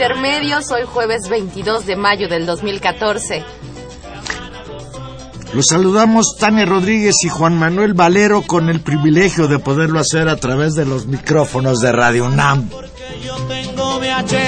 Intermedios, hoy jueves 22 de mayo del 2014. Los saludamos Tania Rodríguez y Juan Manuel Valero con el privilegio de poderlo hacer a través de los micrófonos de Radio UNAM. Que yo tengo VH.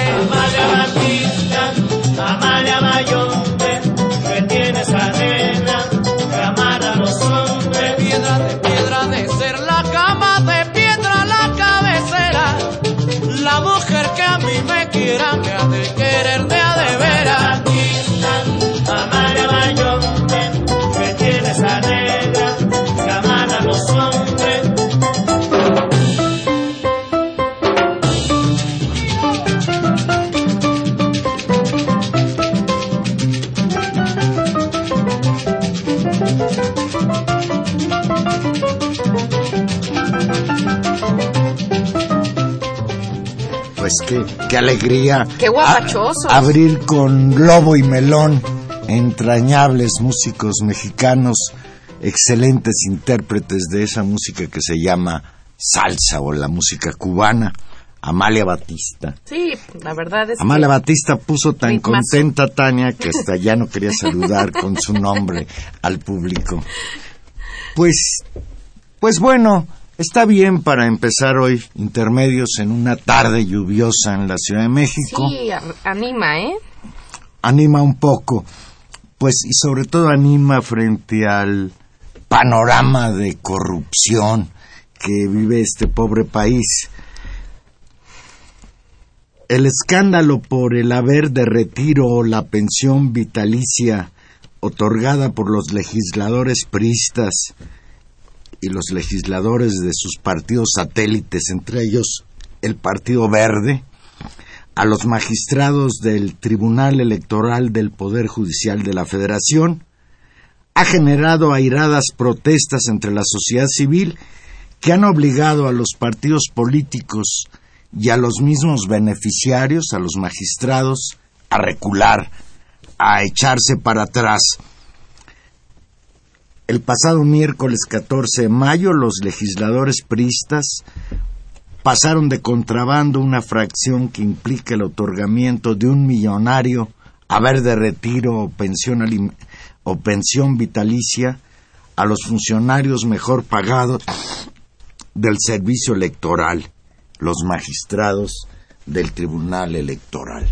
Pues qué, qué alegría. Qué guapachosos. a- abrir con Lobo y Melón, entrañables músicos mexicanos, excelentes intérpretes de esa música que se llama salsa o la música cubana. Amalia Batista. Sí, la verdad es Amalia que... Batista puso tan Ritmazo. contenta Tania que hasta ya no quería saludar con su nombre al público. Pues, pues bueno, está bien para empezar hoy intermedios en una tarde lluviosa en la Ciudad de México. Sí, anima, ¿eh? Anima un poco, pues y sobre todo anima frente al panorama de corrupción que vive este pobre país. El escándalo por el haber de retiro la pensión vitalicia otorgada por los legisladores priistas y los legisladores de sus partidos satélites, entre ellos el Partido Verde, a los magistrados del Tribunal Electoral del Poder Judicial de la Federación, ha generado airadas protestas entre la sociedad civil que han obligado a los partidos políticos y a los mismos beneficiarios, a los magistrados, a recular, a echarse para atrás. El pasado miércoles 14 de mayo, los legisladores priistas pasaron de contrabando una fracción que implica el otorgamiento de un millonario haber de retiro o pensión, alim- o pensión vitalicia a los funcionarios mejor pagados del servicio electoral, los magistrados del Tribunal Electoral.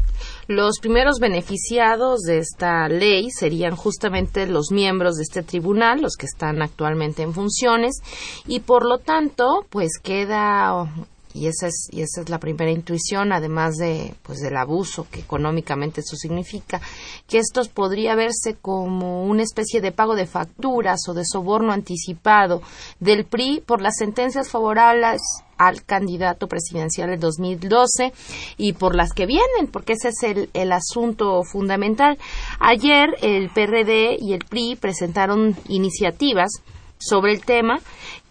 Los primeros beneficiados de esta ley serían justamente los miembros de este tribunal, los que están actualmente en funciones, y por lo tanto, pues queda y esa es y esa es la primera intuición, además de pues del abuso que económicamente eso significa, que esto podría verse como una especie de pago de facturas o de soborno anticipado del PRI por las sentencias favorables al candidato presidencial del 2012 y por las que vienen, porque ese es el, el asunto fundamental. Ayer el PRD y el PRI presentaron iniciativas sobre el tema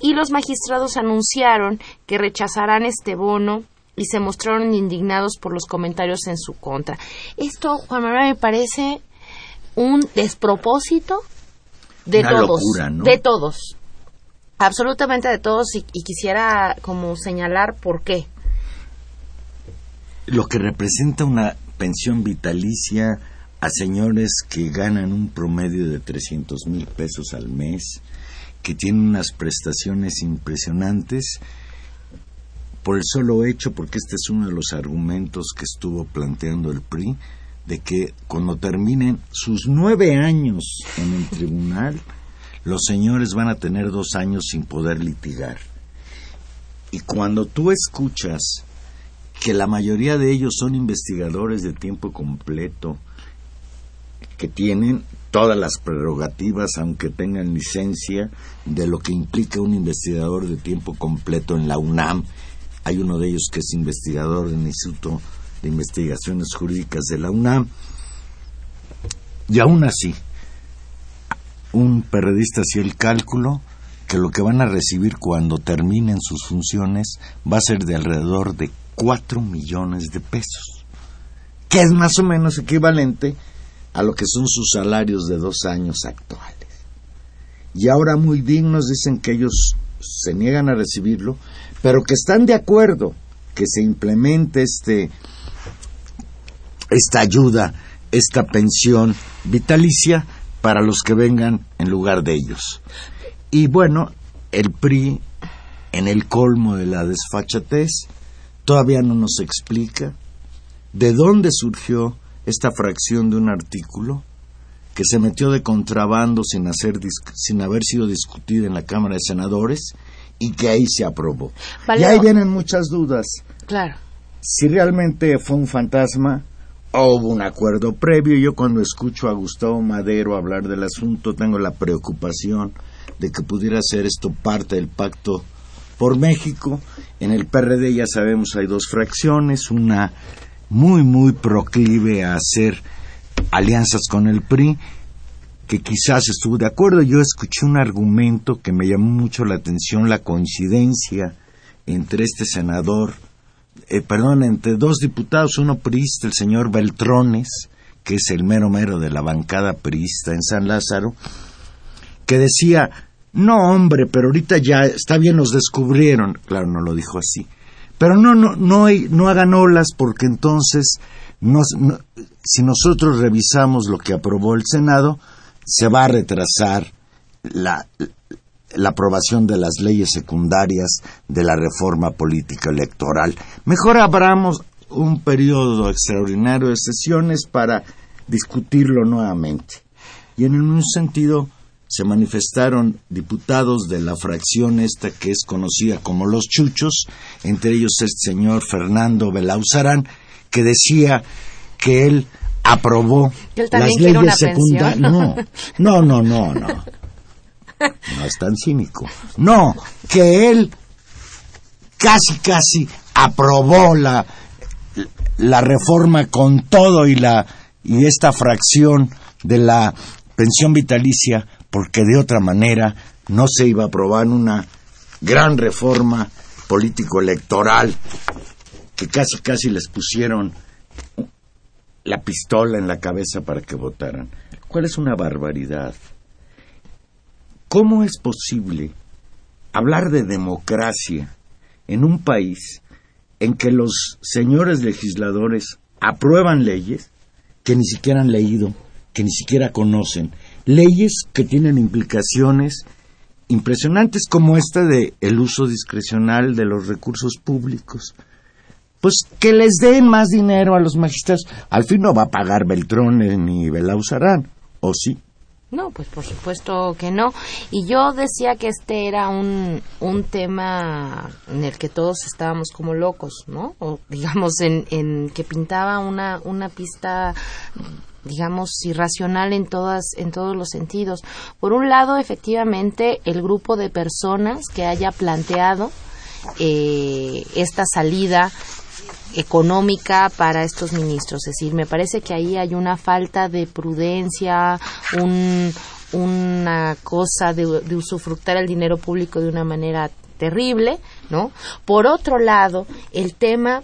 y los magistrados anunciaron que rechazarán este bono y se mostraron indignados por los comentarios en su contra. Esto, Juan Manuel, me parece un despropósito de Una todos, locura, ¿no? de todos, absolutamente de todos y, y quisiera como señalar por qué. Lo que representa una pensión vitalicia a señores que ganan un promedio de 300 mil pesos al mes, que tienen unas prestaciones impresionantes, por el solo hecho, porque este es uno de los argumentos que estuvo planteando el PRI, de que cuando terminen sus nueve años en el tribunal, los señores van a tener dos años sin poder litigar. Y cuando tú escuchas que la mayoría de ellos son investigadores de tiempo completo, que tienen todas las prerrogativas, aunque tengan licencia, de lo que implica un investigador de tiempo completo en la UNAM. Hay uno de ellos que es investigador del Instituto de Investigaciones Jurídicas de la UNAM. Y aún así, un periodista hacía el cálculo que lo que van a recibir cuando terminen sus funciones va a ser de alrededor de 4 millones de pesos, que es más o menos equivalente a lo que son sus salarios de dos años actuales. Y ahora muy dignos dicen que ellos se niegan a recibirlo, pero que están de acuerdo que se implemente este esta ayuda, esta pensión vitalicia para los que vengan en lugar de ellos. Y bueno, el PRI, en el colmo de la desfachatez, todavía no nos explica de dónde surgió esta fracción de un artículo que se metió de contrabando sin, hacer, sin haber sido discutida en la Cámara de Senadores y que ahí se aprobó. Y ahí vienen muchas dudas. Claro. Si realmente fue un fantasma hubo un acuerdo previo. Yo cuando escucho a Gustavo Madero hablar del asunto tengo la preocupación de que pudiera ser esto parte del pacto por México. En el PRD ya sabemos hay dos fracciones, una muy, muy proclive a hacer alianzas con el PRI, que quizás estuvo de acuerdo. Yo escuché un argumento que me llamó mucho la atención, la coincidencia entre este senador, eh, perdón, entre dos diputados, uno priista, el señor Beltrones, que es el mero mero de la bancada priista en San Lázaro, que decía, no hombre, pero ahorita ya está bien, nos descubrieron, claro, no lo dijo así, pero no, no, no, no hagan olas porque entonces, si nosotros revisamos lo que aprobó el Senado, se va a retrasar la, la aprobación de las leyes secundarias de la reforma política electoral. Mejor abramos un periodo extraordinario de sesiones para discutirlo nuevamente. Y en un sentido, se manifestaron diputados de la fracción esta que es conocida como los chuchos, entre ellos el señor Fernando Belauzarán, que decía que él aprobó las leyes secundarias. No, no, no, no, no. No es tan cínico. No, que él casi, casi aprobó la, la reforma con todo y la y esta fracción de la pensión vitalicia porque de otra manera no se iba a aprobar una gran reforma político-electoral que casi casi les pusieron la pistola en la cabeza para que votaran. ¿Cuál es una barbaridad? ¿Cómo es posible hablar de democracia en un país en que los señores legisladores aprueban leyes que ni siquiera han leído, que ni siquiera conocen, leyes que tienen implicaciones impresionantes como esta de el uso discrecional de los recursos públicos. Pues que les den más dinero a los magistrados. Al fin no va a pagar Beltrón ni Belauzarán, ¿o sí? No, pues por supuesto que no. Y yo decía que este era un, un tema en el que todos estábamos como locos, ¿no? O digamos en, en que pintaba una, una pista digamos irracional en todas en todos los sentidos. Por un lado, efectivamente, el grupo de personas que haya planteado eh, esta salida económica para estos ministros. Es decir, me parece que ahí hay una falta de prudencia, una cosa de, de usufructar el dinero público de una manera terrible, ¿no? Por otro lado, el tema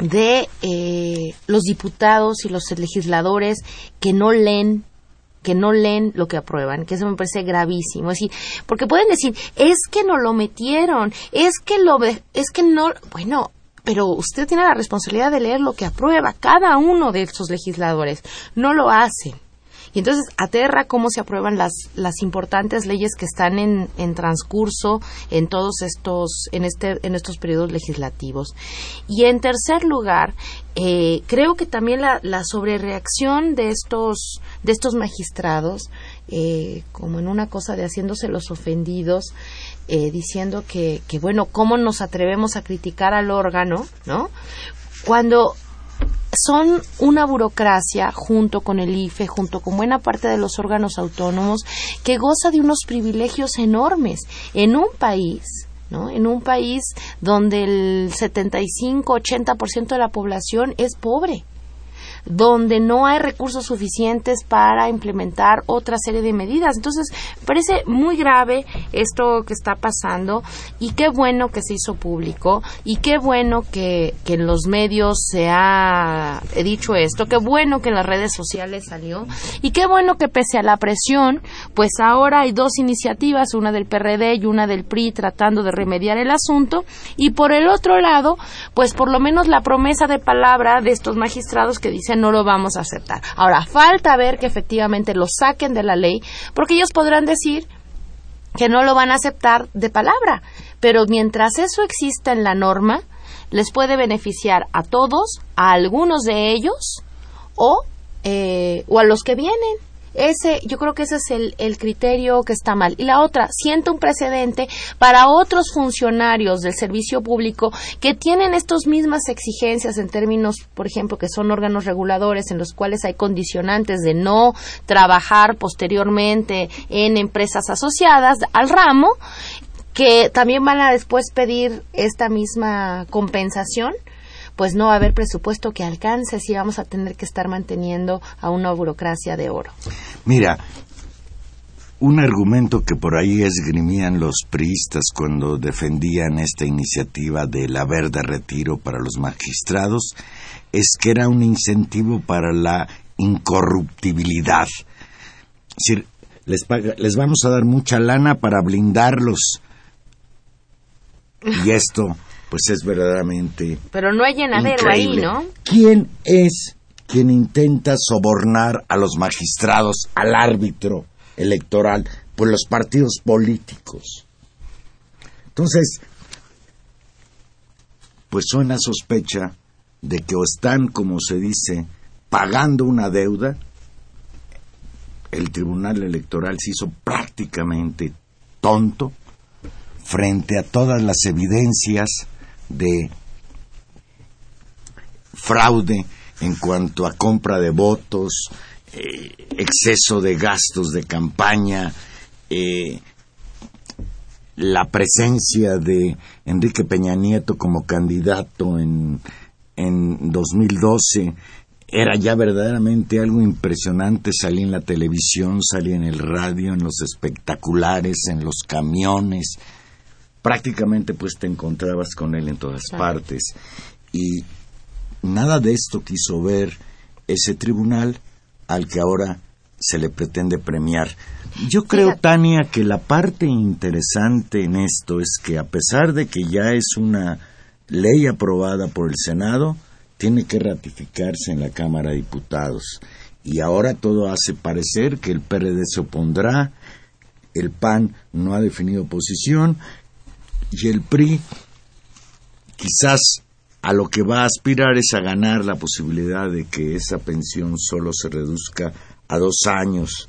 de eh, los diputados y los legisladores que no leen que no leen lo que aprueban, que eso me parece gravísimo. Es decir, porque pueden decir, es que no lo metieron, es que lo, es que no, bueno, pero usted tiene la responsabilidad de leer lo que aprueba cada uno de estos legisladores. No lo hacen. Y entonces aterra cómo se aprueban las, las importantes leyes que están en, en transcurso en todos estos, en, este, en estos periodos legislativos. Y en tercer lugar, eh, creo que también la, la sobrereacción de estos, de estos magistrados, eh, como en una cosa de haciéndose los ofendidos, eh, diciendo que, que, bueno, ¿cómo nos atrevemos a criticar al órgano, ¿no? Cuando son una burocracia junto con el IFE, junto con buena parte de los órganos autónomos, que goza de unos privilegios enormes en un país ¿no? En un país donde el 75-80% de la población es pobre donde no hay recursos suficientes para implementar otra serie de medidas. Entonces, parece muy grave esto que está pasando y qué bueno que se hizo público y qué bueno que, que en los medios se ha dicho esto, qué bueno que en las redes sociales salió y qué bueno que pese a la presión, pues ahora hay dos iniciativas, una del PRD y una del PRI tratando de remediar el asunto y por el otro lado, pues por lo menos la promesa de palabra de estos magistrados que dicen no lo vamos a aceptar. Ahora, falta ver que efectivamente lo saquen de la ley, porque ellos podrán decir que no lo van a aceptar de palabra, pero mientras eso exista en la norma, les puede beneficiar a todos, a algunos de ellos o, eh, o a los que vienen. Ese, yo creo que ese es el, el, criterio que está mal. Y la otra, sienta un precedente para otros funcionarios del servicio público que tienen estas mismas exigencias en términos, por ejemplo, que son órganos reguladores en los cuales hay condicionantes de no trabajar posteriormente en empresas asociadas al ramo, que también van a después pedir esta misma compensación pues no va a haber presupuesto que alcance si vamos a tener que estar manteniendo a una burocracia de oro. Mira, un argumento que por ahí esgrimían los priistas cuando defendían esta iniciativa del haber de retiro para los magistrados es que era un incentivo para la incorruptibilidad. Es decir, les, les vamos a dar mucha lana para blindarlos. Y esto pues es verdaderamente. Pero no hay llenadero ahí, ¿no? ¿Quién es quien intenta sobornar a los magistrados, al árbitro electoral? Pues los partidos políticos. Entonces, pues suena sospecha de que o están, como se dice, pagando una deuda. El Tribunal Electoral se hizo prácticamente tonto frente a todas las evidencias de fraude en cuanto a compra de votos, eh, exceso de gastos de campaña, eh, la presencia de Enrique Peña Nieto como candidato en, en 2012 era ya verdaderamente algo impresionante. Salí en la televisión, salí en el radio, en los espectaculares, en los camiones, prácticamente pues te encontrabas con él en todas partes. Y nada de esto quiso ver ese tribunal al que ahora se le pretende premiar. Yo creo, Tania, que la parte interesante en esto es que a pesar de que ya es una ley aprobada por el Senado, tiene que ratificarse en la Cámara de Diputados. Y ahora todo hace parecer que el PRD se opondrá, el PAN no ha definido posición y el PRI quizás a lo que va a aspirar es a ganar la posibilidad de que esa pensión solo se reduzca a dos años.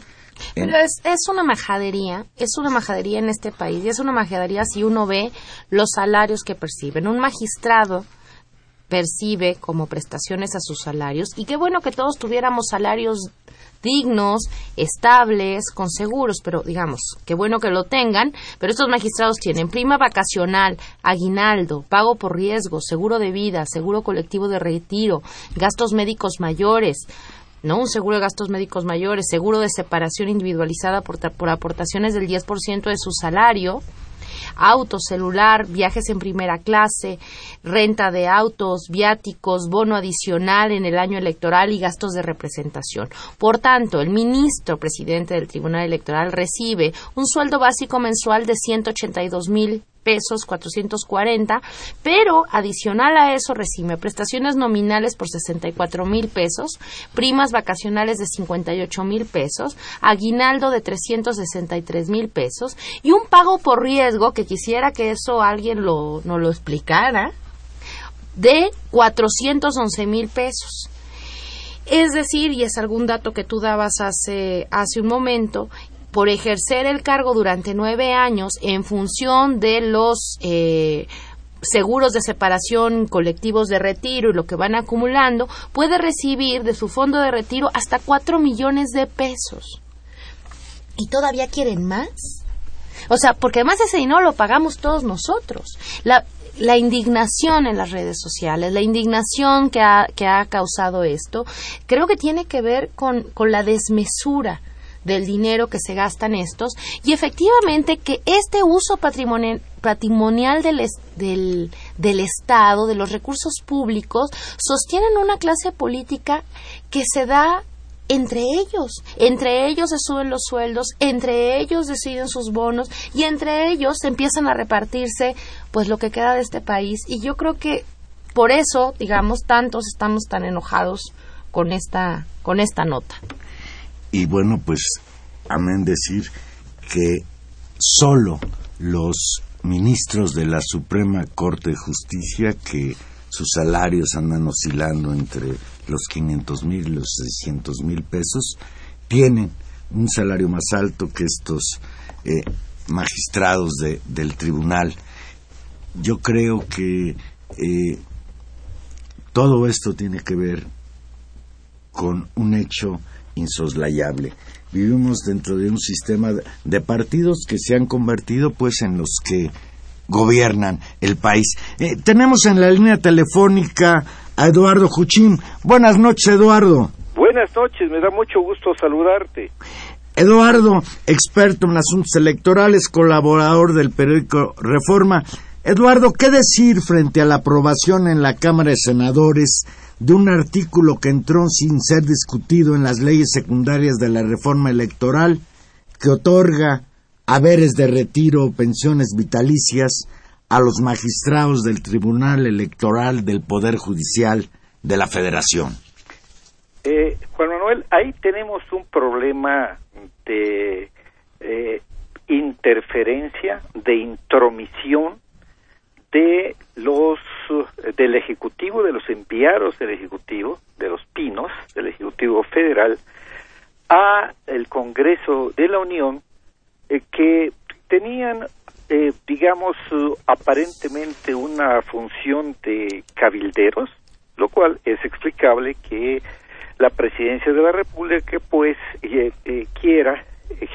Pero es, es, una majadería, es una majadería en este país y es una majadería si uno ve los salarios que perciben. Un magistrado percibe como prestaciones a sus salarios y qué bueno que todos tuviéramos salarios dignos, estables, con seguros, pero digamos, qué bueno que lo tengan, pero estos magistrados tienen prima vacacional, aguinaldo, pago por riesgo, seguro de vida, seguro colectivo de retiro, gastos médicos mayores, ¿no? Un seguro de gastos médicos mayores, seguro de separación individualizada por, por aportaciones del 10% de su salario, auto, celular, viajes en primera clase, renta de autos, viáticos, bono adicional en el año electoral y gastos de representación. Por tanto, el ministro presidente del Tribunal Electoral recibe un sueldo básico mensual de 182 mil pesos 440, pero adicional a eso recibe prestaciones nominales por 64 mil pesos, primas vacacionales de 58 mil pesos, aguinaldo de 363 mil pesos y un pago por riesgo, que quisiera que eso alguien lo, no lo explicara, de 411 mil pesos. Es decir, y es algún dato que tú dabas hace, hace un momento, por ejercer el cargo durante nueve años en función de los eh, seguros de separación, colectivos de retiro y lo que van acumulando, puede recibir de su fondo de retiro hasta cuatro millones de pesos. ¿Y todavía quieren más? O sea, porque además ese dinero lo pagamos todos nosotros. La, la indignación en las redes sociales, la indignación que ha, que ha causado esto, creo que tiene que ver con, con la desmesura del dinero que se gastan estos y efectivamente que este uso patrimonial, patrimonial del, del, del, Estado, de los recursos públicos, sostienen una clase política que se da entre ellos. Entre ellos se suben los sueldos, entre ellos deciden sus bonos y entre ellos empiezan a repartirse pues lo que queda de este país. Y yo creo que por eso, digamos, tantos estamos tan enojados con esta, con esta nota. Y bueno, pues amén decir que solo los ministros de la Suprema Corte de Justicia que sus salarios andan oscilando entre los 500 mil y los 600 mil pesos, tienen un salario más alto que estos eh, magistrados del tribunal. Yo creo que eh, todo esto tiene que ver con un hecho insoslayable. Vivimos dentro de un sistema de partidos que se han convertido pues en los que gobiernan el país. Eh, tenemos en la línea telefónica a Eduardo Juchín. Buenas noches, Eduardo. Buenas noches, me da mucho gusto saludarte. Eduardo, experto en asuntos electorales, colaborador del periódico Reforma. Eduardo, ¿qué decir frente a la aprobación en la Cámara de Senadores de un artículo que entró sin ser discutido en las leyes secundarias de la reforma electoral que otorga haberes de retiro o pensiones vitalicias a los magistrados del Tribunal Electoral del Poder Judicial de la Federación. Eh, Juan Manuel, ahí tenemos un problema de eh, interferencia, de intromisión de los del ejecutivo, de los enviados del ejecutivo, de los pinos del ejecutivo federal a el Congreso de la Unión eh, que tenían eh, digamos, aparentemente una función de cabilderos, lo cual es explicable que la presidencia de la República, pues, eh, eh, quiera,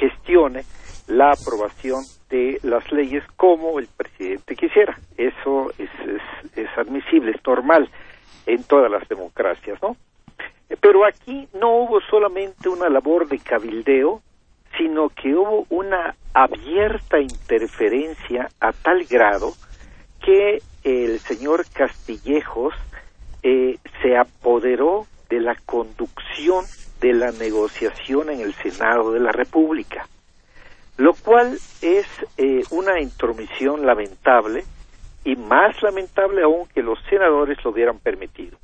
gestione la aprobación de las leyes como el presidente quisiera. Eso es, es, admisible, es normal en todas las democracias, ¿no? Pero aquí no hubo solamente una labor de cabildeo, sino que hubo una abierta interferencia a tal grado que el señor Castillejos eh, se apoderó de la conducción de la negociación en el Senado de la República, lo cual es eh, una intromisión lamentable y más lamentable aún que los senadores lo hubieran permitido.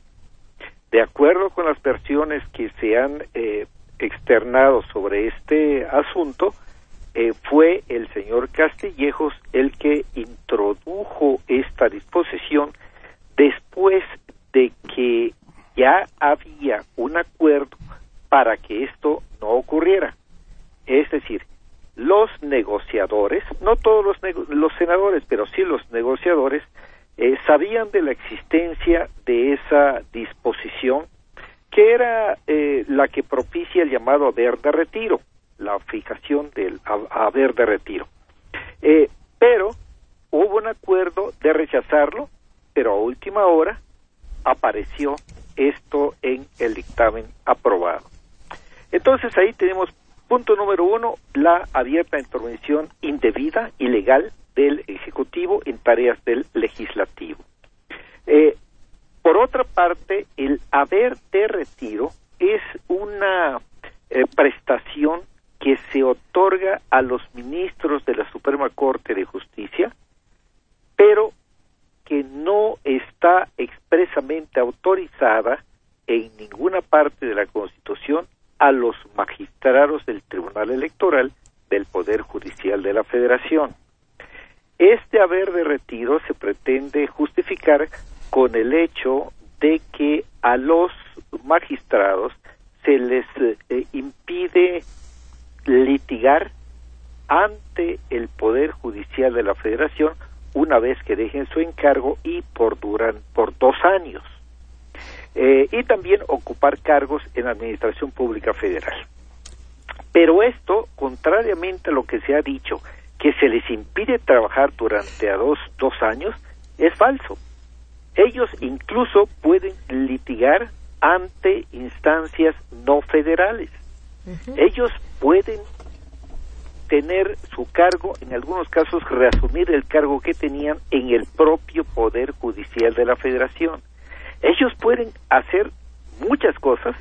De acuerdo con las versiones que se han eh, externado sobre este asunto, eh, fue el señor Castillejos el que introdujo esta disposición después de que ya había un acuerdo para que esto no ocurriera. Es decir, los negociadores, no todos los, los senadores, pero sí los negociadores, eh, sabían de la existencia de esa disposición que era eh, la que propicia el llamado haber de retiro la fijación del haber de retiro. Eh, pero hubo un acuerdo de rechazarlo, pero a última hora apareció esto en el dictamen aprobado. Entonces ahí tenemos punto número uno, la abierta intervención indebida, ilegal del Ejecutivo en tareas del Legislativo. Eh, por otra parte, el haber de retiro es una eh, prestación que se otorga a los ministros de la Suprema Corte de Justicia, pero que no está expresamente autorizada magistrados del Tribunal Electoral del Poder Judicial de la Federación. Este haber de retiro se pretende justificar con el hecho de que a los magistrados se les eh, impide litigar ante el Poder Judicial de la Federación una vez que dejen su encargo y por duran por dos años. Eh, y también ocupar cargos en Administración Pública Federal. Pero esto, contrariamente a lo que se ha dicho, que se les impide trabajar durante a dos, dos años, es falso. Ellos incluso pueden litigar ante instancias no federales. Ellos pueden tener su cargo, en algunos casos reasumir el cargo que tenían en el propio Poder Judicial de la Federación. Ellos pueden hacer muchas cosas,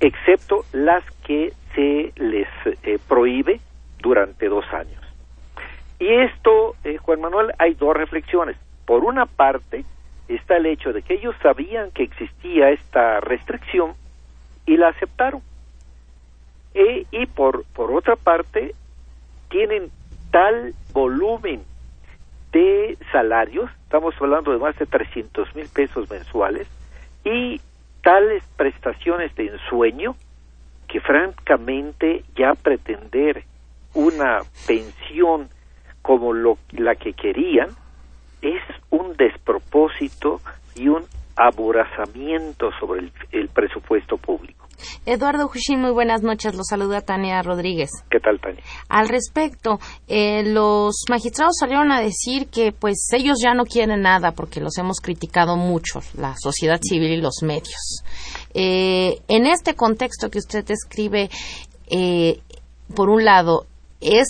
excepto las que se les eh, prohíbe durante dos años. Y esto, eh, Juan Manuel, hay dos reflexiones. Por una parte, está el hecho de que ellos sabían que existía esta restricción y la aceptaron. E, y por, por otra parte, tienen tal volumen de salarios, estamos hablando de más de 300 mil pesos mensuales, y tales prestaciones de ensueño francamente ya pretender una pensión como lo, la que querían es un despropósito y un aborazamiento sobre el presupuesto público. Eduardo Jushin, muy buenas noches. Lo saluda Tania Rodríguez. ¿Qué tal, Tania? Al respecto, eh, los magistrados salieron a decir que pues ellos ya no quieren nada porque los hemos criticado mucho, la sociedad civil y los medios. Eh, en este contexto que usted describe, eh, por un lado, es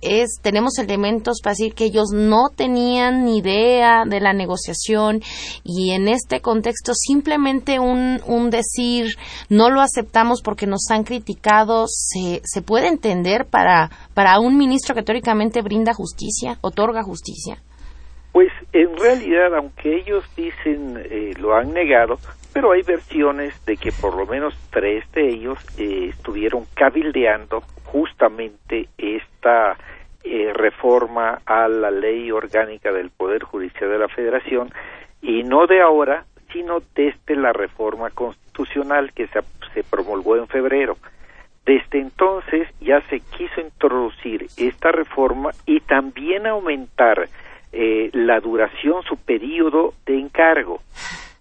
es, tenemos elementos para decir que ellos no tenían ni idea de la negociación y en este contexto simplemente un, un decir no lo aceptamos porque nos han criticado se, se puede entender para, para un ministro que teóricamente brinda justicia, otorga justicia. Pues en realidad, aunque ellos dicen eh, lo han negado, pero hay versiones de que por lo menos tres de ellos eh, estuvieron cabildeando justamente esta eh, reforma a la ley orgánica del Poder Judicial de la Federación y no de ahora, sino desde la reforma constitucional que se, se promulgó en febrero. Desde entonces ya se quiso introducir esta reforma y también aumentar eh, la duración, su periodo de encargo.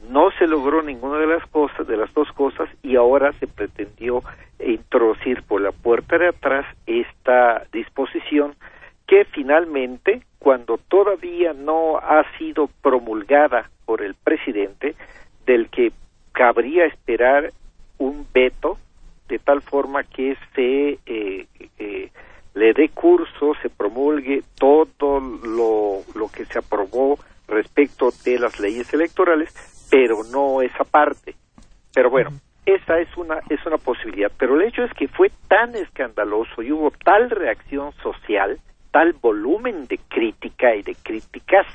No se logró ninguna de las cosas, de las dos cosas, y ahora se pretendió introducir por la puerta de atrás esta disposición que finalmente, cuando todavía no ha sido promulgada por el presidente, del que cabría esperar un veto de tal forma que se eh, eh, le dé curso, se promulgue todo lo, lo que se aprobó respecto de las leyes electorales, parte. Pero bueno, esa es una es una posibilidad. Pero el hecho es que fue tan escandaloso y hubo tal reacción social, tal volumen de crítica y de críticas,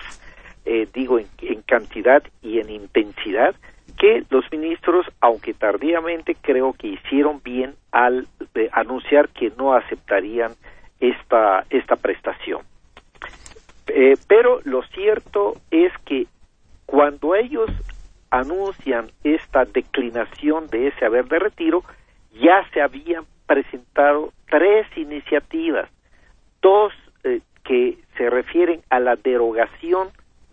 eh, digo en, en cantidad y en intensidad, que los ministros, aunque tardíamente, creo que hicieron bien al anunciar que no aceptarían esta, esta prestación. Eh, pero lo cierto es que cuando ellos anuncian esta declinación de ese haber de retiro, ya se habían presentado tres iniciativas, dos eh, que se refieren a la derogación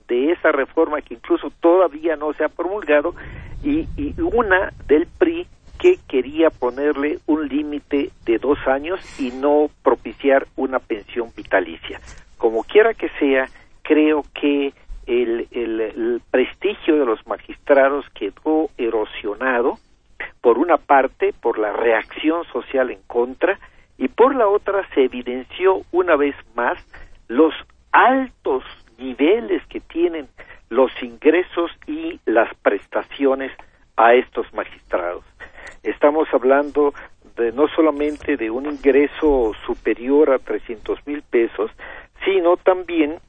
de esa reforma que incluso todavía no se ha promulgado y, y una del PRI que quería ponerle un límite de dos años y no propiciar una pensión vitalicia. Como quiera que sea, creo que el, el, prestigio de los magistrados quedó erosionado, por una parte, por la reacción social en contra, y por la otra se evidenció una vez más los altos niveles que tienen los ingresos y las prestaciones a estos magistrados. Estamos hablando de no solamente de un ingreso superior a 300 mil pesos, sino también,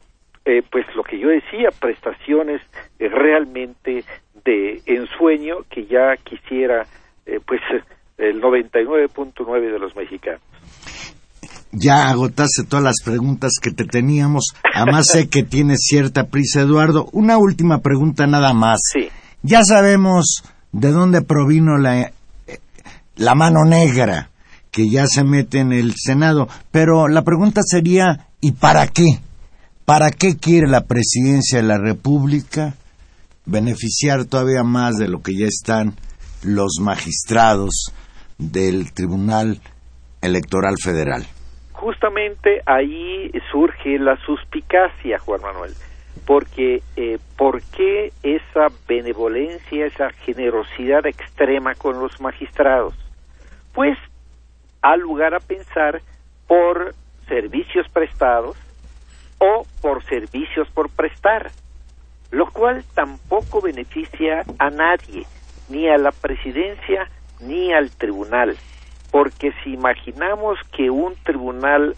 eh, pues lo que yo decía, prestaciones eh, realmente de ensueño que ya quisiera, eh, pues, el 99.9 de los mexicanos ya agotaste todas las preguntas que te teníamos. Además sé que tienes cierta prisa, Eduardo. Una última pregunta nada más. Sí. Ya sabemos de dónde provino la, la mano negra que ya se mete en el Senado. Pero la pregunta sería, ¿y para qué? ¿Para qué quiere la presidencia de la República beneficiar todavía más de lo que ya están los magistrados del Tribunal Electoral Federal? Justamente ahí surge la suspicacia, Juan Manuel, porque eh, ¿por qué esa benevolencia, esa generosidad extrema con los magistrados? Pues ha lugar a pensar por servicios prestados o por servicios por prestar, lo cual tampoco beneficia a nadie, ni a la presidencia ni al tribunal, porque si imaginamos que un tribunal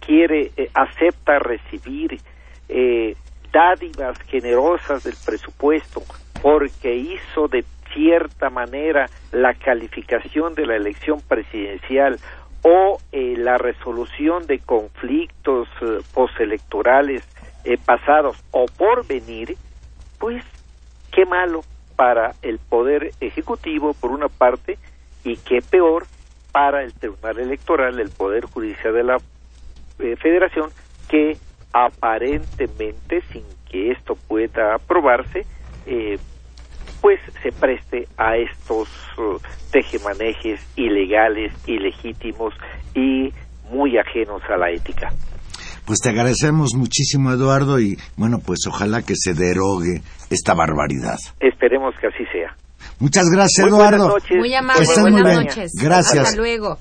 quiere, eh, acepta recibir eh, dádivas generosas del presupuesto porque hizo de cierta manera la calificación de la elección presidencial o eh, la resolución de conflictos eh, postelectorales eh, pasados o por venir, pues qué malo para el poder ejecutivo por una parte y qué peor para el Tribunal Electoral, el Poder Judicial de la Federación, que aparentemente, sin que esto pueda aprobarse, eh, pues se preste a estos uh, tejemanejes ilegales, ilegítimos y muy ajenos a la ética. Pues te agradecemos muchísimo, Eduardo, y bueno, pues ojalá que se derogue esta barbaridad. Esperemos que así sea. Muchas gracias, Eduardo. Muy amable, buenas noches. Gracias. Hasta luego.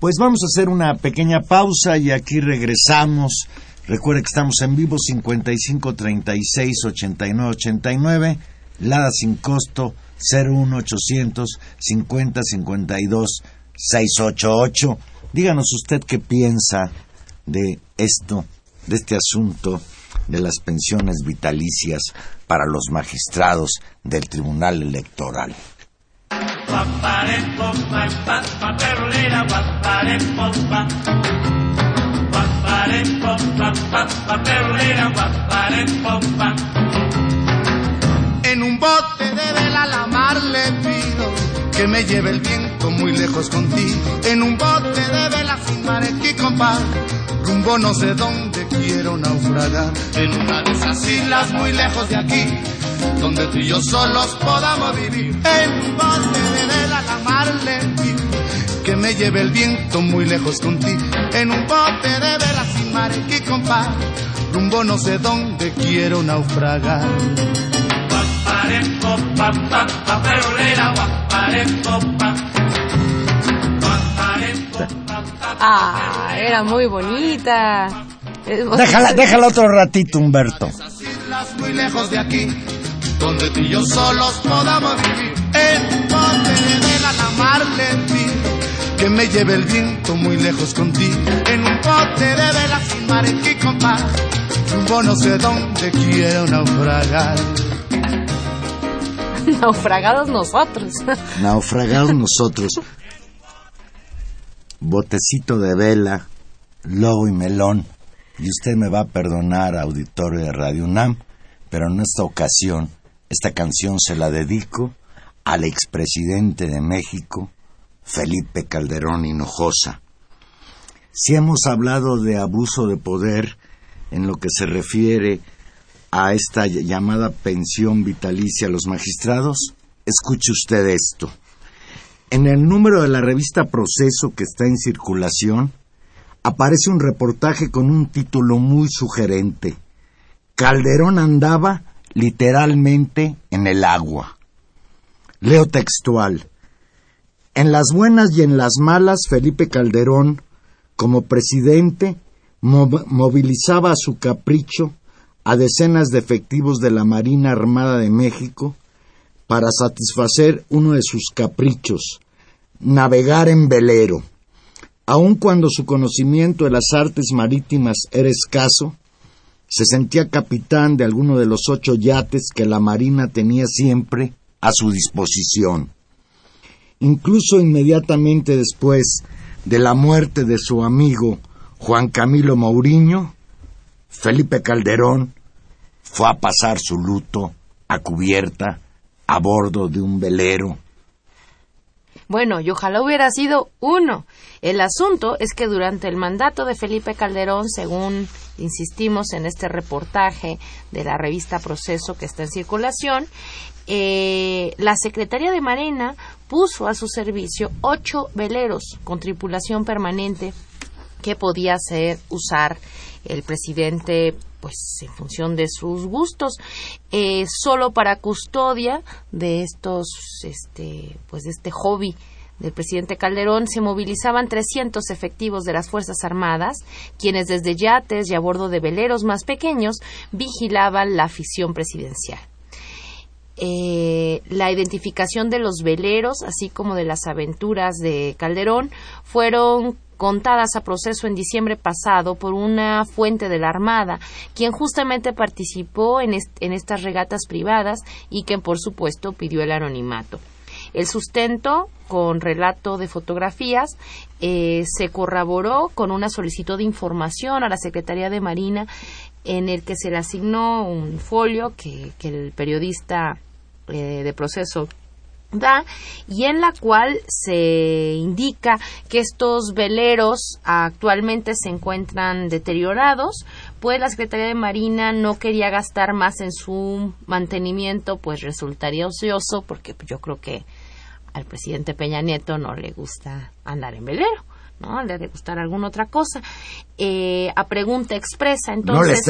Pues vamos a hacer una pequeña pausa y aquí regresamos. Recuerde que estamos en vivo 55 36 89 89 Lada sin costo 01800 50 52 688. Díganos usted qué piensa de esto, de este asunto de las pensiones vitalicias para los magistrados del Tribunal Electoral. En un bote de vela la mar le pido que me lleve el viento muy lejos contigo. En un bote de vela sin mar aquí, compadre, rumbo no sé dónde quiero naufragar. En una de esas islas muy lejos de aquí, donde tú y yo solos podamos vivir. En un bote de vela la mar le pido que me lleve el viento muy lejos contigo. En un bote de vela sin mar aquí, compadre, rumbo no sé dónde quiero naufragar. Ah, era muy bonita. Déjala, déjala otro ratito, Humberto. Muy lejos de aquí, donde tú y yo solos podamos vivir. En un bote de la mar que me lleve el viento muy lejos contigo. En un bote de vela sin mar aquí, compadre, rumbo no sé dónde quiero naufragar. Naufragados nosotros. Naufragados nosotros. Botecito de vela, lobo y melón. Y usted me va a perdonar, auditorio de Radio UNAM, pero en esta ocasión, esta canción se la dedico al expresidente de México, Felipe Calderón Hinojosa. Si hemos hablado de abuso de poder en lo que se refiere a esta llamada pensión vitalicia a los magistrados, escuche usted esto. En el número de la revista Proceso que está en circulación, aparece un reportaje con un título muy sugerente. Calderón andaba literalmente en el agua. Leo textual. En las buenas y en las malas, Felipe Calderón, como presidente, movilizaba a su capricho a decenas de efectivos de la Marina Armada de México para satisfacer uno de sus caprichos, navegar en velero. Aun cuando su conocimiento de las artes marítimas era escaso, se sentía capitán de alguno de los ocho yates que la Marina tenía siempre a su disposición. Incluso inmediatamente después de la muerte de su amigo Juan Camilo Mourinho, Felipe Calderón fue a pasar su luto a cubierta a bordo de un velero Bueno, y ojalá hubiera sido uno. El asunto es que durante el mandato de Felipe Calderón, según insistimos en este reportaje de la revista Proceso que está en circulación, eh, la Secretaría de Marina puso a su servicio ocho veleros con tripulación permanente que podía hacer usar el presidente pues en función de sus gustos eh, solo para custodia de estos este pues de este hobby del presidente Calderón se movilizaban 300 efectivos de las Fuerzas Armadas, quienes desde yates y a bordo de veleros más pequeños vigilaban la afición presidencial. Eh, la identificación de los veleros, así como de las aventuras de Calderón, fueron contadas a proceso en diciembre pasado por una fuente de la Armada, quien justamente participó en, en estas regatas privadas y quien, por supuesto, pidió el anonimato. El sustento, con relato de fotografías, eh, se corroboró con una solicitud de información a la Secretaría de Marina en el que se le asignó un folio que, el periodista eh, de proceso y en la cual se indica que estos veleros actualmente se encuentran deteriorados, pues la Secretaría de Marina no quería gastar más en su mantenimiento, pues resultaría ocioso porque yo creo que al presidente Peña Nieto no le gusta andar en velero. ¿No? Le debe gustar alguna otra cosa. Eh, a pregunta expresa, entonces,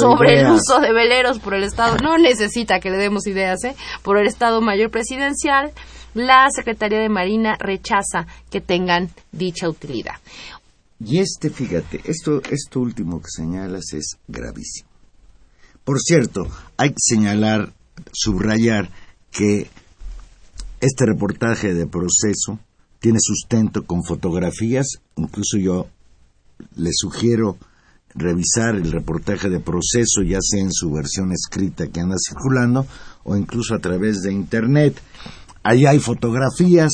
sobre el uso de veleros por el Estado, no necesita que le demos ideas, ¿eh? Por el Estado Mayor Presidencial, la Secretaría de Marina rechaza que tengan dicha utilidad. Y este, fíjate, esto, esto último que señalas es gravísimo. Por cierto, hay que señalar, subrayar que este reportaje de proceso tiene sustento con fotografías, incluso yo le sugiero revisar el reportaje de proceso, ya sea en su versión escrita que anda circulando o incluso a través de Internet. Ahí hay fotografías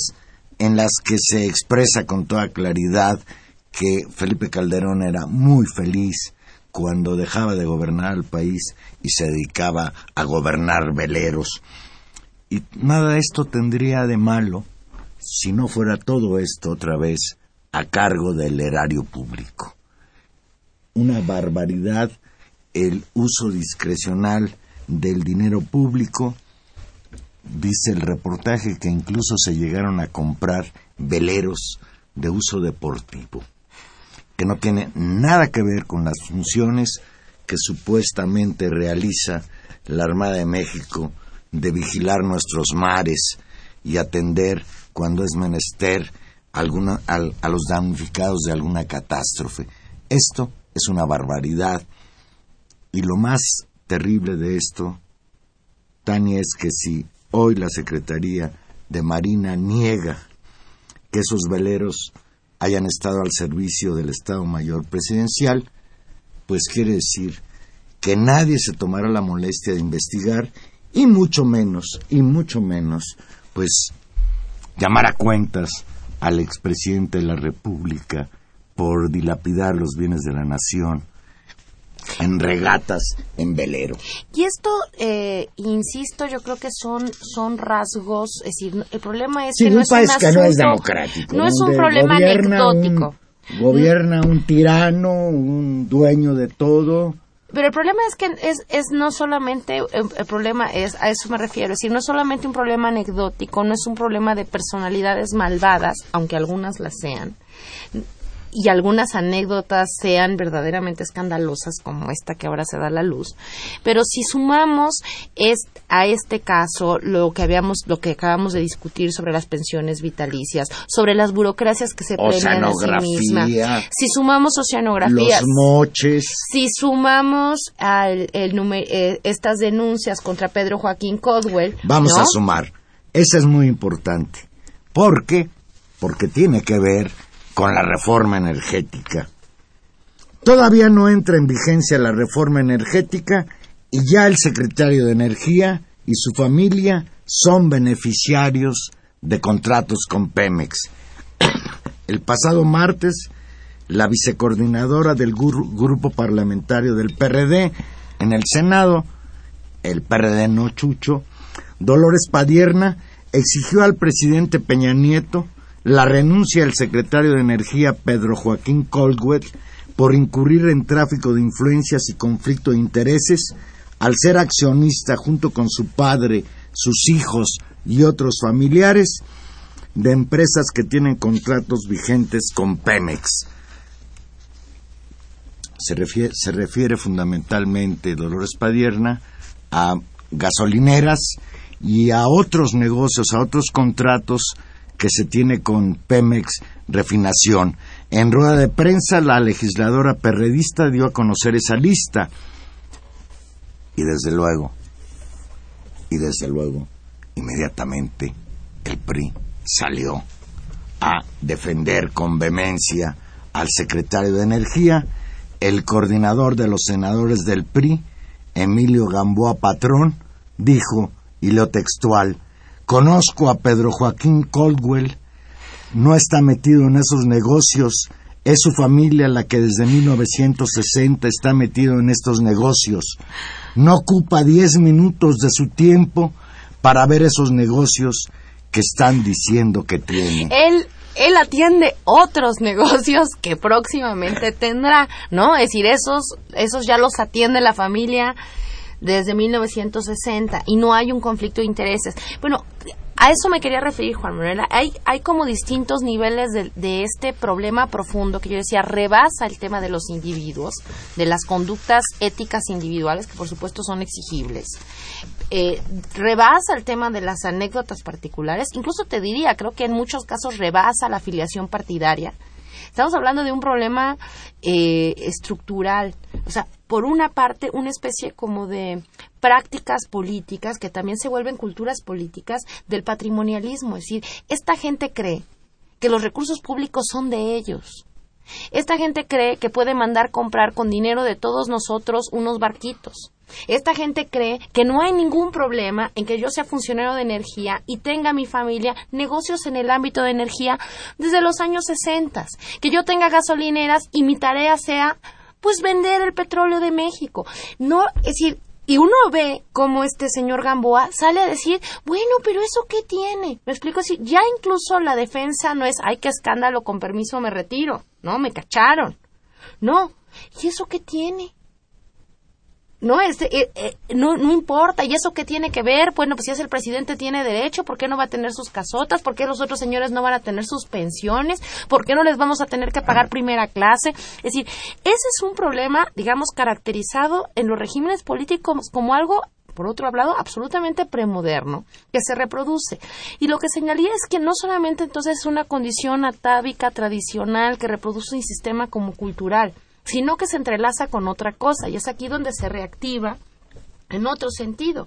en las que se expresa con toda claridad que Felipe Calderón era muy feliz cuando dejaba de gobernar el país y se dedicaba a gobernar veleros. Y nada de esto tendría de malo si no fuera todo esto otra vez a cargo del erario público. Una barbaridad el uso discrecional del dinero público. Dice el reportaje que incluso se llegaron a comprar veleros de uso deportivo, que no tiene nada que ver con las funciones que supuestamente realiza la Armada de México de vigilar nuestros mares y atender cuando es menester alguna, a los damnificados de alguna catástrofe. Esto es una barbaridad. Y lo más terrible de esto, Tania, es que si hoy la Secretaría de Marina niega que esos veleros hayan estado al servicio del Estado Mayor Presidencial, pues quiere decir que nadie se tomará la molestia de investigar y mucho menos, y mucho menos, pues llamar a cuentas al expresidente de la República por dilapidar los bienes de la nación en regatas en velero. Y esto, eh, insisto, yo creo que son son rasgos, es decir, el problema es que no es un que no es democrático, no es un problema anecdótico. gobierna un tirano, un dueño de todo, pero el problema es que es, es no solamente, el, problema es, a eso me refiero, es decir, no solamente un problema anecdótico, no es un problema de personalidades malvadas, aunque algunas las sean, y algunas anécdotas sean verdaderamente escandalosas como esta que ahora se da a la luz. Pero si sumamos a este caso lo que habíamos, lo que acabamos de discutir sobre las pensiones vitalicias, sobre las burocracias que se premian a sí mismas, si sumamos oceanografías, los moches, si sumamos el, eh, estas denuncias contra Pedro Joaquín Codwell, vamos a sumar. Esa es muy importante. ¿Por qué? Porque tiene que ver con la reforma energética. Todavía no entra en vigencia la reforma energética y ya el secretario de Energía y su familia son beneficiarios de contratos con Pemex. El pasado martes, la vicecoordinadora del grupo parlamentario del PRD en el Senado, el PRD no chucho, Dolores Padierna, exigió al presidente Peña Nieto la renuncia del secretario de Energía Pedro Joaquín Caldwell por incurrir en tráfico de influencias y conflicto de intereses al ser accionista junto con su padre, sus hijos y otros familiares de empresas que tienen contratos vigentes con Pemex. Se refiere, se refiere fundamentalmente Dolores Padierna a gasolineras y a otros negocios, a otros contratos que se tiene con Pemex Refinación. En rueda de prensa, la legisladora perredista dio a conocer esa lista. Y desde luego, y desde luego, inmediatamente el PRI salió a defender con vehemencia al secretario de Energía, el coordinador de los senadores del PRI, Emilio Gamboa Patrón, dijo, y lo textual, conozco a Pedro Joaquín Caldwell, no está metido en esos negocios, es su familia la que desde 1960 está metido en estos negocios. No ocupa diez minutos de su tiempo para ver esos negocios que están diciendo que tiene. Él él atiende otros negocios que próximamente tendrá, ¿no? Es decir, esos esos ya los atiende la familia desde 1960 y no hay un conflicto de intereses. Bueno, a eso me quería referir, Juan Manuel. Hay, hay como distintos niveles de, este problema profundo que yo decía, rebasa el tema de los individuos, de las conductas éticas individuales, que por supuesto son exigibles. Eh, rebasa el tema de las anécdotas particulares, incluso te diría, creo que en muchos casos rebasa la afiliación partidaria. Estamos hablando de un problema eh, estructural. O sea, por una parte, una especie como de prácticas políticas que también se vuelven culturas políticas del patrimonialismo. Es decir, esta gente cree que los recursos públicos son de ellos. Esta gente cree que puede mandar comprar con dinero de todos nosotros unos barquitos. Esta gente cree que no hay ningún problema en que yo sea funcionario de energía y tenga mi familia negocios en el ámbito de energía desde los años 60, que yo tenga gasolineras y mi tarea sea pues vender el petróleo de México. No, es decir, y uno ve cómo este señor Gamboa sale a decir, bueno, pero eso qué tiene. Me explico así, ya incluso la defensa no es, ay, qué escándalo, con permiso me retiro, no, me cacharon. No, ¿y eso qué tiene? No, este, eh, eh, no, no importa. ¿Y eso qué tiene que ver? Bueno, pues si es el presidente tiene derecho, ¿por qué no va a tener sus casotas? ¿Por qué los otros señores no van a tener sus pensiones? ¿Por qué no les vamos a tener que pagar primera clase? Es decir, ese es un problema, digamos, caracterizado en los regímenes políticos como algo por otro lado, absolutamente premoderno, que se reproduce. Y lo que señalía es que no solamente entonces es una condición atávica tradicional que reproduce un sistema como cultural, sino que se entrelaza con otra cosa y es aquí donde se reactiva en otro sentido.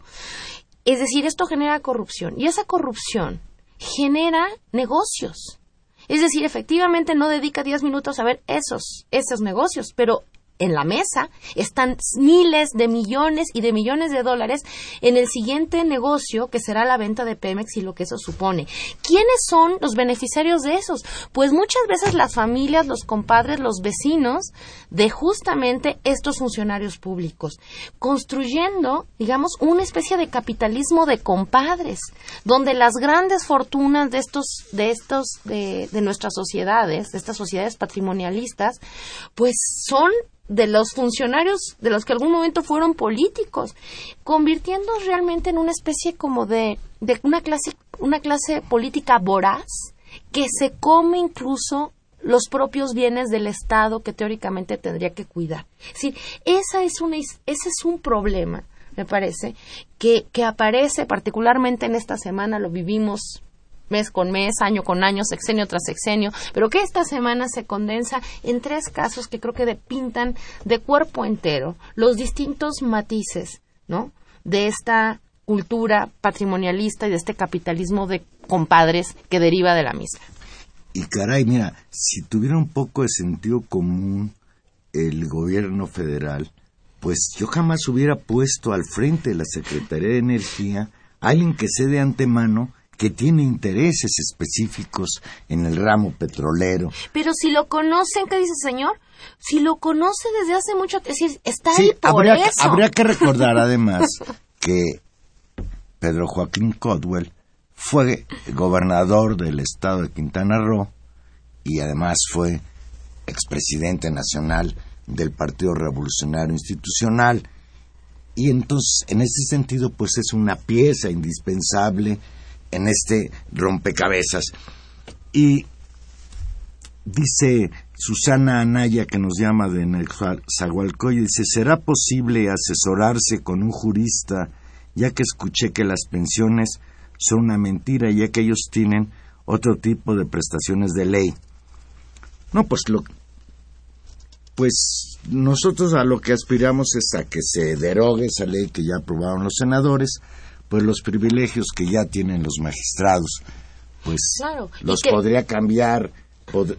Es decir, esto genera corrupción y esa corrupción genera negocios. Es decir, efectivamente no dedica 10 minutos a ver esos, esos negocios, pero en la mesa están miles de millones y de millones de dólares en el siguiente negocio que será la venta de Pemex y lo que eso supone. ¿Quiénes son los beneficiarios de esos? Pues muchas veces las familias, los compadres, los vecinos de justamente estos funcionarios públicos, construyendo, digamos, una especie de capitalismo de compadres, donde las grandes fortunas de estos, de estos, de, de nuestras sociedades, de estas sociedades patrimonialistas, pues son de los funcionarios de los que algún momento fueron políticos, convirtiendo realmente en una especie como de, de una clase una clase política voraz que se come incluso los propios bienes del Estado que teóricamente tendría que cuidar. Es decir, esa es una, ese es un problema, me parece, que, que aparece particularmente en esta semana, lo vivimos mes con mes, año con año, sexenio tras sexenio, pero que esta semana se condensa en tres casos que creo que pintan de cuerpo entero los distintos matices, ¿no? De esta cultura patrimonialista y de este capitalismo de compadres que deriva de la misma. Y caray, mira, si tuviera un poco de sentido común el gobierno federal, pues yo jamás hubiera puesto al frente de la Secretaría de Energía a alguien que sé de antemano que tiene intereses específicos en el ramo petrolero. Pero si lo conocen, ¿qué dice el señor? Si lo conoce desde hace mucho, es decir, está ahí por habría, eso. habría que recordar además que Pedro Joaquín Codwell fue gobernador del estado de Quintana Roo y además fue expresidente nacional del Partido Revolucionario Institucional. Y entonces, en ese sentido, pues es una pieza indispensable en este rompecabezas. Y dice Susana Anaya, que nos llama de Zagualcoyo, dice, ¿será posible asesorarse con un jurista, ya que escuché que las pensiones son una mentira, ya que ellos tienen otro tipo de prestaciones de ley? No, pues lo, pues nosotros a lo que aspiramos es a que se derogue esa ley que ya aprobaron los senadores, pues los privilegios que ya tienen los magistrados, pues los podría cambiar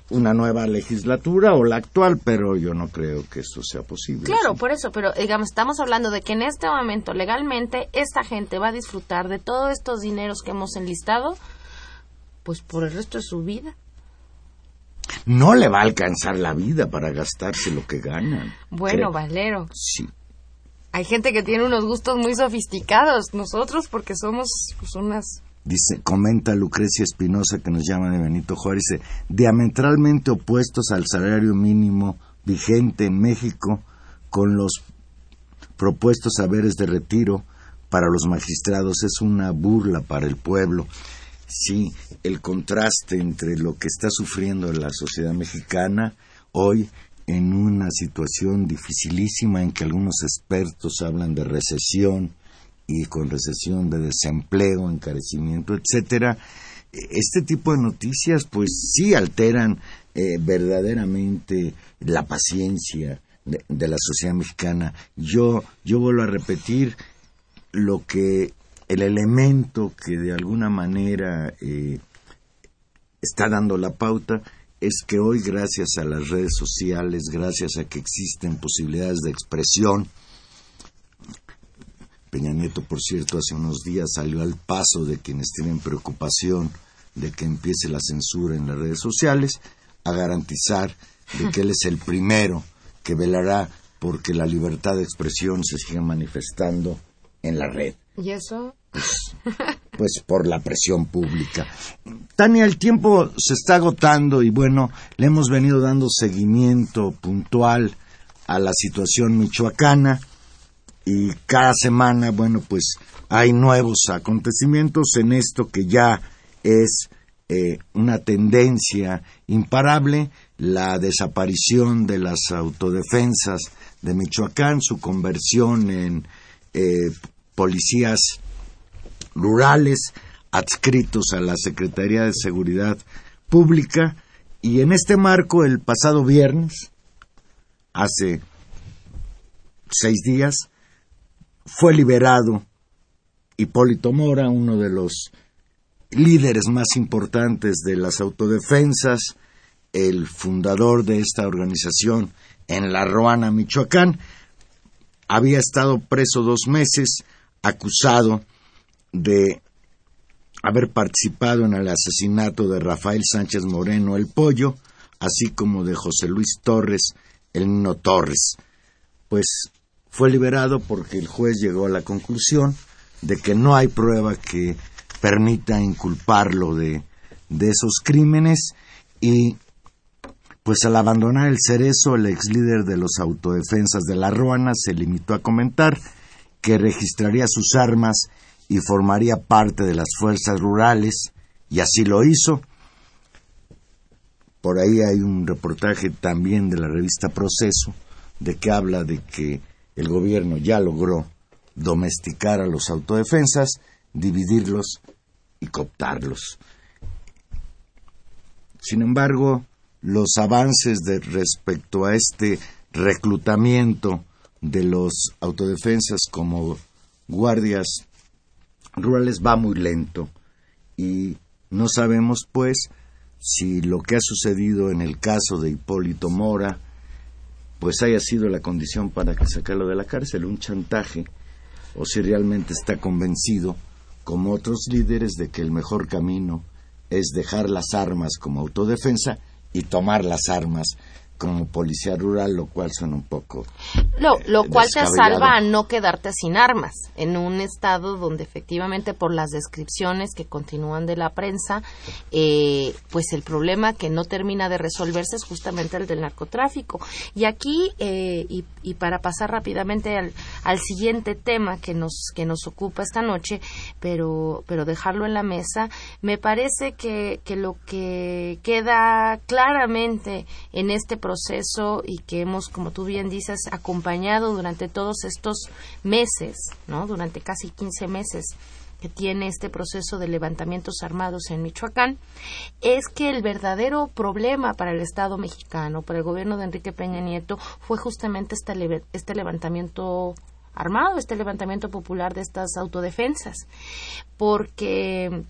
una nueva legislatura o la actual, pero yo no creo que eso sea posible. Claro, por eso, pero digamos, estamos hablando de que en este momento legalmente esta gente va a disfrutar de todos estos dineros que hemos enlistado, pues por el resto de su vida no le va a alcanzar la vida para gastarse lo que ganan. Bueno, Valero. Sí. Hay gente que tiene unos gustos muy sofisticados. Nosotros, porque somos pues, unas. Dice, comenta Lucrecia Espinosa, que nos llama de Benito Juárez, dice, diametralmente opuestos al salario mínimo vigente en México con los propuestos saberes de retiro para los magistrados es una burla para el pueblo. Sí, el contraste entre lo que está sufriendo la sociedad mexicana hoy en una situación dificilísima en que algunos expertos hablan de recesión y con recesión de desempleo, encarecimiento, etcétera. Este tipo de noticias pues sí alteran eh, verdaderamente la paciencia de, la sociedad mexicana. Yo, yo vuelvo a repetir lo que el elemento que de alguna manera eh, está dando la pauta es que hoy gracias a las redes sociales, gracias a que existen posibilidades de expresión, Peña Nieto, por cierto, hace unos días salió al paso de quienes tienen preocupación de que empiece la censura en las redes sociales, a garantizar de que él es el primero que velará porque la libertad de expresión se siga manifestando en la red. ¿Y eso? Pues, por la presión pública. Tania, el tiempo se está agotando y bueno, le hemos venido dando seguimiento puntual a la situación michoacana y cada semana, bueno, pues hay nuevos acontecimientos en esto que ya es eh, una tendencia imparable, la desaparición de las autodefensas de Michoacán, su conversión en eh, policías rurales adscritos a la Secretaría de Seguridad Pública y en este marco el pasado viernes, hace seis días, fue liberado Hipólito Mora, uno de los líderes más importantes de las autodefensas, el fundador de esta organización en La Ruana, Michoacán, había estado preso dos meses, acusado de haber participado en el asesinato de Rafael Sánchez Moreno el Pollo, así como de José Luis Torres el Nino Torres. Pues fue liberado porque el juez llegó a la conclusión de que no hay prueba que permita inculparlo de, de esos crímenes y pues al abandonar el cerezo el ex líder de los autodefensas de la Ruana se limitó a comentar que registraría sus armas y formaría parte de las fuerzas rurales, y así lo hizo. Por ahí hay un reportaje también de la revista Proceso, de que habla de que el gobierno ya logró domesticar a los autodefensas, dividirlos y cooptarlos. Sin embargo, los avances de respecto a este reclutamiento de los autodefensas como guardias rurales va muy lento y no sabemos pues si lo que ha sucedido en el caso de Hipólito Mora pues haya sido la condición para que sacarlo de la cárcel, un chantaje, o si realmente está convencido, como otros líderes, de que el mejor camino es dejar las armas como autodefensa y tomar las armas como policía rural, lo cual son un poco... Lo, lo eh, cual te salva a no quedarte sin armas en un estado donde efectivamente por las descripciones que continúan de la prensa, eh, pues el problema que no termina de resolverse es justamente el del narcotráfico. Y aquí, eh, y, y para pasar rápidamente al, al siguiente tema que nos, que nos ocupa esta noche, pero, pero dejarlo en la mesa, me parece que, que lo que queda claramente en este proceso y que hemos, como tú bien dices, acompañado durante todos estos meses, ¿no? Durante casi 15 meses que tiene este proceso de levantamientos armados en Michoacán, es que el verdadero problema para el Estado mexicano, para el gobierno de Enrique Peña Nieto, fue justamente este, este levantamiento armado, este levantamiento popular de estas autodefensas, porque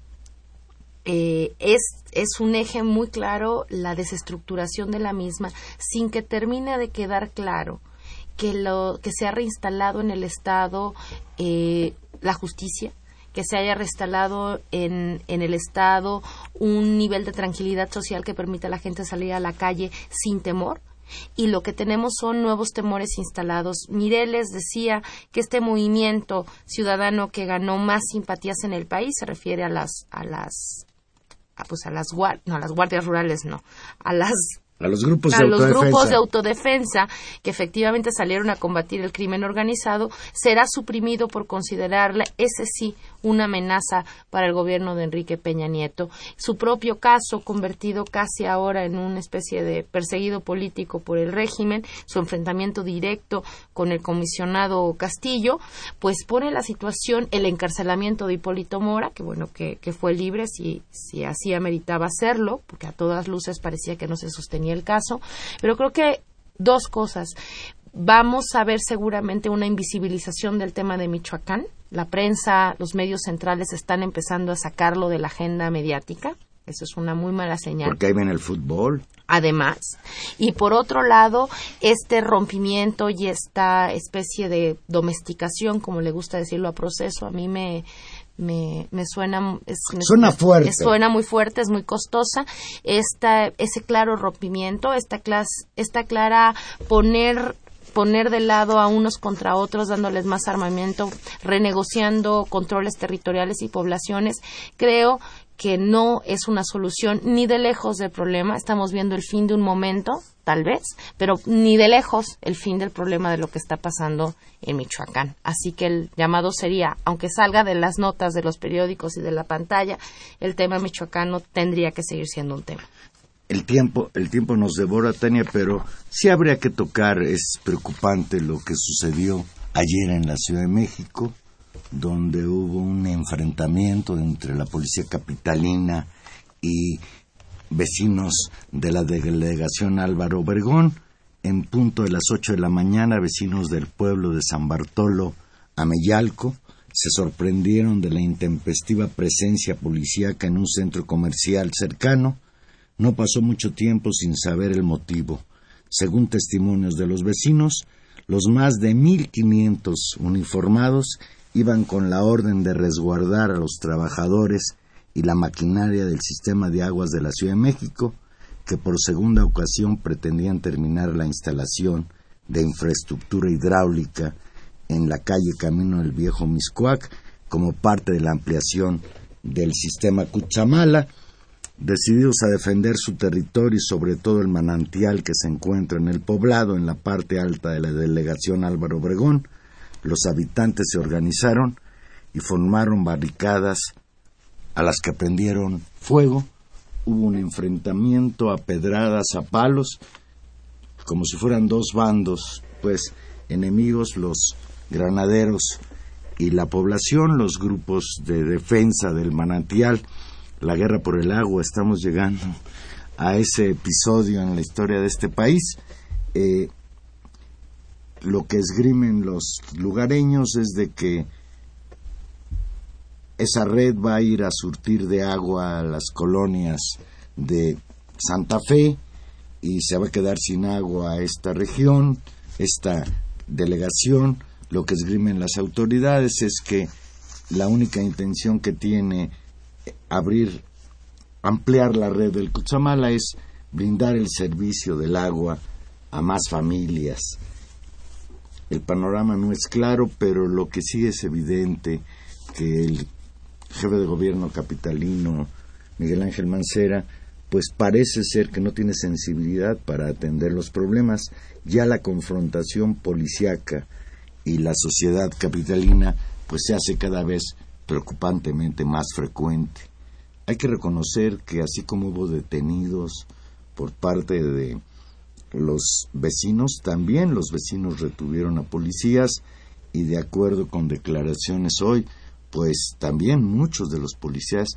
eh, es, es un eje muy claro la desestructuración de la misma sin que termine de quedar claro que lo que se ha reinstalado en el Estado eh, la justicia que se haya reinstalado en, en el Estado un nivel de tranquilidad social que permita a la gente salir a la calle sin temor y lo que tenemos son nuevos temores instalados. Mireles decía que este movimiento ciudadano que ganó más simpatías en el país se refiere a las a las pues a las guar- no a las guardias rurales no a las A los grupos a de los autodefensa. grupos de autodefensa que efectivamente salieron a combatir el crimen organizado será suprimido por considerarle ese sí una amenaza para el gobierno de Enrique Peña Nieto. Su propio caso, convertido casi ahora en una especie de perseguido político por el régimen, su enfrentamiento directo con el comisionado Castillo, pues pone la situación, el encarcelamiento de Hipólito Mora, que bueno, que, que fue libre si, si así ameritaba hacerlo, porque a todas luces parecía que no se sostenía el caso, pero creo que dos cosas. Vamos a ver seguramente una invisibilización del tema de Michoacán. La prensa, los medios centrales están empezando a sacarlo de la agenda mediática. Eso es una muy mala señal Porque ahí viene el fútbol. además. Y por otro lado, este rompimiento y esta especie de domesticación, como le gusta decirlo a proceso, a mí me, me, me suena es- Suena me- fuerte. me suena muy fuerte, es muy costosa. Esta, ese claro rompimiento, esta, clas, esta clara poner poner de lado a unos contra otros, dándoles más armamento, renegociando controles territoriales y poblaciones, creo que no es una solución ni de lejos del problema. Estamos viendo el fin de un momento, tal vez, pero ni de lejos el fin del problema de lo que está pasando en Michoacán. Así que el llamado sería, aunque salga de las notas de los periódicos y de la pantalla, el tema michoacano tendría que seguir siendo un tema. El tiempo, el tiempo nos devora, Tania, pero sí habría que tocar, es preocupante lo que sucedió ayer en la Ciudad de México, donde hubo un enfrentamiento entre la policía capitalina y vecinos de la delegación Álvaro Obregón. En punto de las ocho de la mañana, vecinos del pueblo de San Bartolo, Ameyalco, se sorprendieron de la intempestiva presencia policíaca en un centro comercial cercano. No pasó mucho tiempo sin saber el motivo. Según testimonios de los vecinos, los más de 1.500 uniformados iban con la orden de resguardar a los trabajadores y la maquinaria del sistema de aguas de la Ciudad de México, que por segunda ocasión pretendían terminar la instalación de infraestructura hidráulica en la calle Camino del Viejo Miscuac como parte de la ampliación del sistema Cuchamala, decididos a defender su territorio y sobre todo el manantial que se encuentra en el poblado, en la parte alta de la delegación Álvaro Obregón, los habitantes se organizaron y formaron barricadas a las que prendieron fuego. Hubo un enfrentamiento a pedradas, a palos, como si fueran dos bandos, pues enemigos, los granaderos y la población, los grupos de defensa del manantial, la guerra por el agua, estamos llegando a ese episodio en la historia de este país. Eh, lo que esgrimen los lugareños es de que esa red va a ir a surtir de agua a las colonias de Santa Fe y se va a quedar sin agua esta región, esta delegación. Lo que esgrimen las autoridades es que la única intención que tiene abrir, ampliar la red del Cuchamala es brindar el servicio del agua a más familias. El panorama no es claro, pero lo que sí es evidente que el jefe de gobierno capitalino, Miguel Ángel Mancera, pues parece ser que no tiene sensibilidad para atender los problemas. Ya la confrontación policiaca y la sociedad capitalina pues se hace cada vez preocupantemente más frecuente. Hay que reconocer que así como hubo detenidos por parte de los vecinos, también los vecinos retuvieron a policías y de acuerdo con declaraciones hoy, pues también muchos de los policías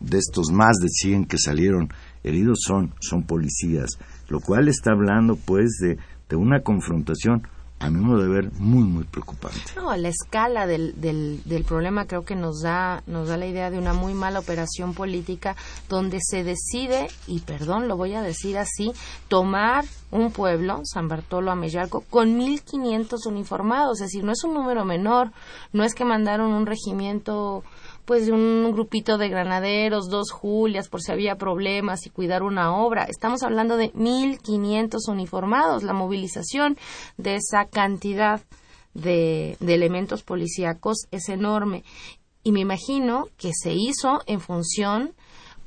de estos más de 100 que salieron heridos son, son policías, lo cual está hablando pues de, de una confrontación a mi modo de ver, muy, muy preocupante. No, la escala del, del, del, problema creo que nos da, nos da la idea de una muy mala operación política donde se decide, y perdón, lo voy a decir así, tomar un pueblo, San Bartolo Ameyalco, con 1.500 uniformados. Es decir, no es un número menor, no es que mandaron un regimiento pues un grupito de granaderos, dos Julias, por si había problemas y cuidar una obra. Estamos hablando de 1.500 uniformados. La movilización de esa cantidad de, de elementos policíacos es enorme. Y me imagino que se hizo en función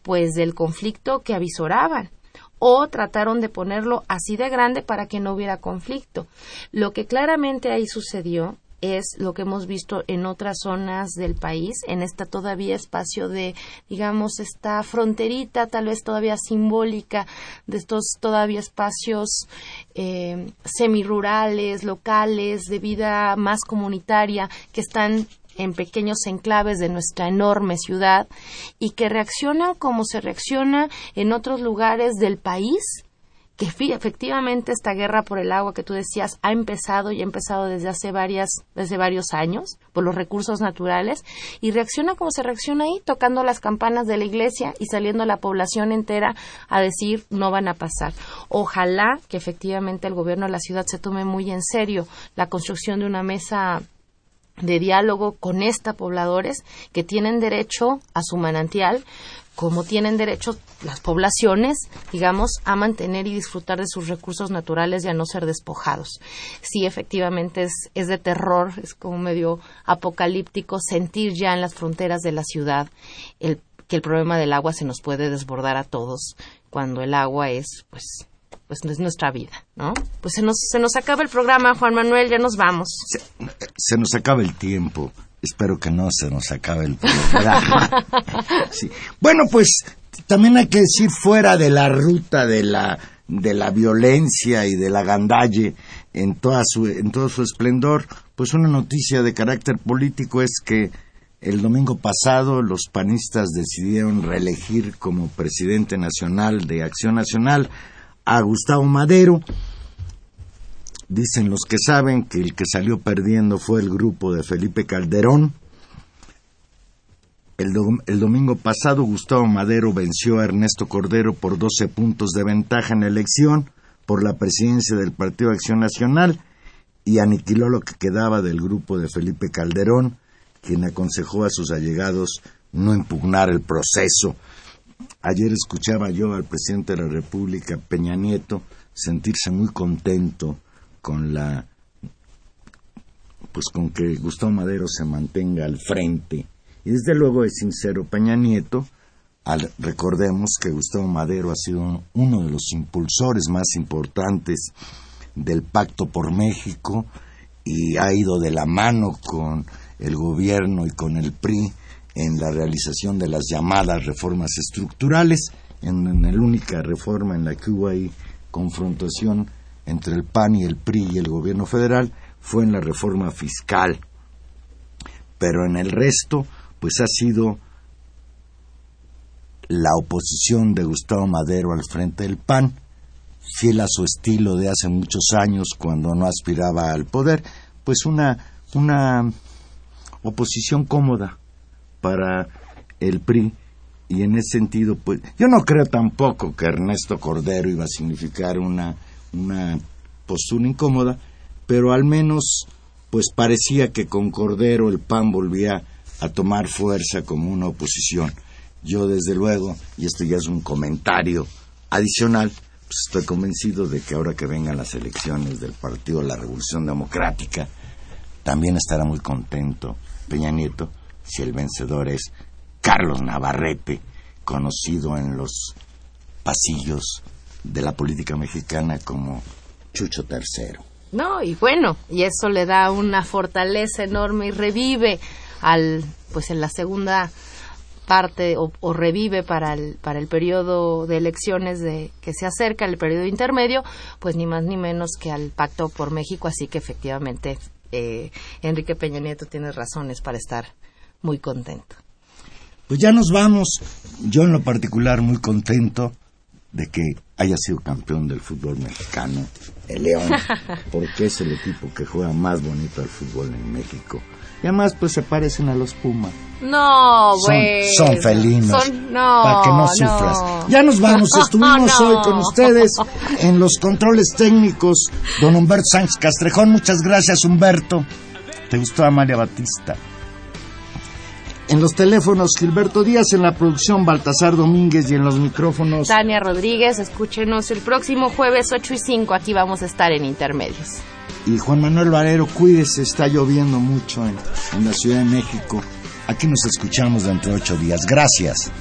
pues del conflicto que avisoraban o trataron de ponerlo así de grande para que no hubiera conflicto. Lo que claramente ahí sucedió es lo que hemos visto en otras zonas del país, en esta todavía espacio de, digamos, esta fronterita, tal vez todavía simbólica, de estos todavía espacios eh, semirurales, locales, de vida más comunitaria, que están en pequeños enclaves de nuestra enorme ciudad y que reaccionan como se reacciona en otros lugares del país que efectivamente esta guerra por el agua que tú decías ha empezado y ha empezado desde hace varias desde varios años por los recursos naturales y reacciona como se reacciona ahí tocando las campanas de la iglesia y saliendo la población entera a decir no van a pasar. Ojalá que efectivamente el gobierno de la ciudad se tome muy en serio la construcción de una mesa de diálogo con esta pobladores que tienen derecho a su manantial, como tienen derecho las poblaciones, digamos, a mantener y disfrutar de sus recursos naturales y a no ser despojados. Sí, efectivamente es, es de terror, es como medio apocalíptico sentir ya en las fronteras de la ciudad que el problema del agua se nos puede desbordar a todos cuando el agua es, pues, pues es nuestra vida, ¿no? Pues se nos, se nos acaba el programa, Juan Manuel, ya nos vamos. Se nos acaba el tiempo. Espero que no se nos acabe el programa. sí. Bueno, pues también hay que decir fuera de la ruta de la de la violencia y de la gandalle en toda su en todo su esplendor, pues una noticia de carácter político es que el domingo pasado los panistas decidieron reelegir como presidente nacional de Acción Nacional a Gustavo Madero Dicen los que saben que el que salió perdiendo fue el grupo de Felipe Calderón. El, do el, domingo pasado Gustavo Madero venció a Ernesto Cordero por 12 puntos de ventaja en la elección por la presidencia del Partido Acción Nacional y aniquiló lo que quedaba del grupo de Felipe Calderón, quien aconsejó a sus allegados no impugnar el proceso. Ayer escuchaba yo al presidente de la República, Peña Nieto, sentirse muy contento con la pues con que Gustavo Madero se mantenga al frente. Y desde luego es sincero Peña Nieto al, recordemos que Gustavo Madero ha sido uno de los impulsores más importantes del pacto por México y ha ido de la mano con el gobierno y con el PRI en la realización de las llamadas reformas estructurales, en, en la única reforma en la que hubo ahí confrontación entre el PAN y el PRI y el gobierno federal fue en la reforma fiscal. Pero en el resto, pues ha sido la oposición de Gustavo Madero al frente del PAN, fiel a su estilo de hace muchos años cuando no aspiraba al poder, pues una, una oposición cómoda para el PRI y en ese sentido pues yo no creo tampoco que Ernesto Cordero iba a significar una una postura incómoda, pero al menos pues parecía que con Cordero el PAN volvía a tomar fuerza como una oposición. Yo desde luego, y esto ya es un comentario adicional, pues, estoy convencido de que ahora que vengan las elecciones del Partido de la Revolución Democrática, también estará muy contento Peña Nieto si el vencedor es Carlos Navarrete, conocido en los pasillos de la política mexicana como Chucho III. No, y bueno, y eso le da una fortaleza enorme y revive al, pues en la segunda parte o, revive para el, para el periodo de elecciones de, que se acerca, el periodo intermedio, pues ni más ni menos que al Pacto por México, así que efectivamente eh, Enrique Peña Nieto tiene razones para estar muy contento. Pues ya nos vamos, yo en lo particular muy contento de que haya sido campeón del fútbol mexicano, el León, porque es el equipo que juega más bonito al fútbol en México. Y además, pues se parecen a los Pumas. No, güey. Son, felinos. no, para que no sufras. Ya nos vamos. Estuvimos hoy con ustedes en los controles técnicos. Don Humberto Sánchez Castrejón. Muchas gracias, Humberto. ¿Te gustó Amalia Batista? En los teléfonos Gilberto Díaz, en la producción Baltasar Domínguez y en los micrófonos Tania Rodríguez. Escúchenos el próximo jueves 8 y 5. Aquí vamos a estar en Intermedios. Y Juan Manuel Valero, cuídese, está lloviendo mucho en, en la Ciudad de México. Aquí nos escuchamos dentro de ocho días. Gracias.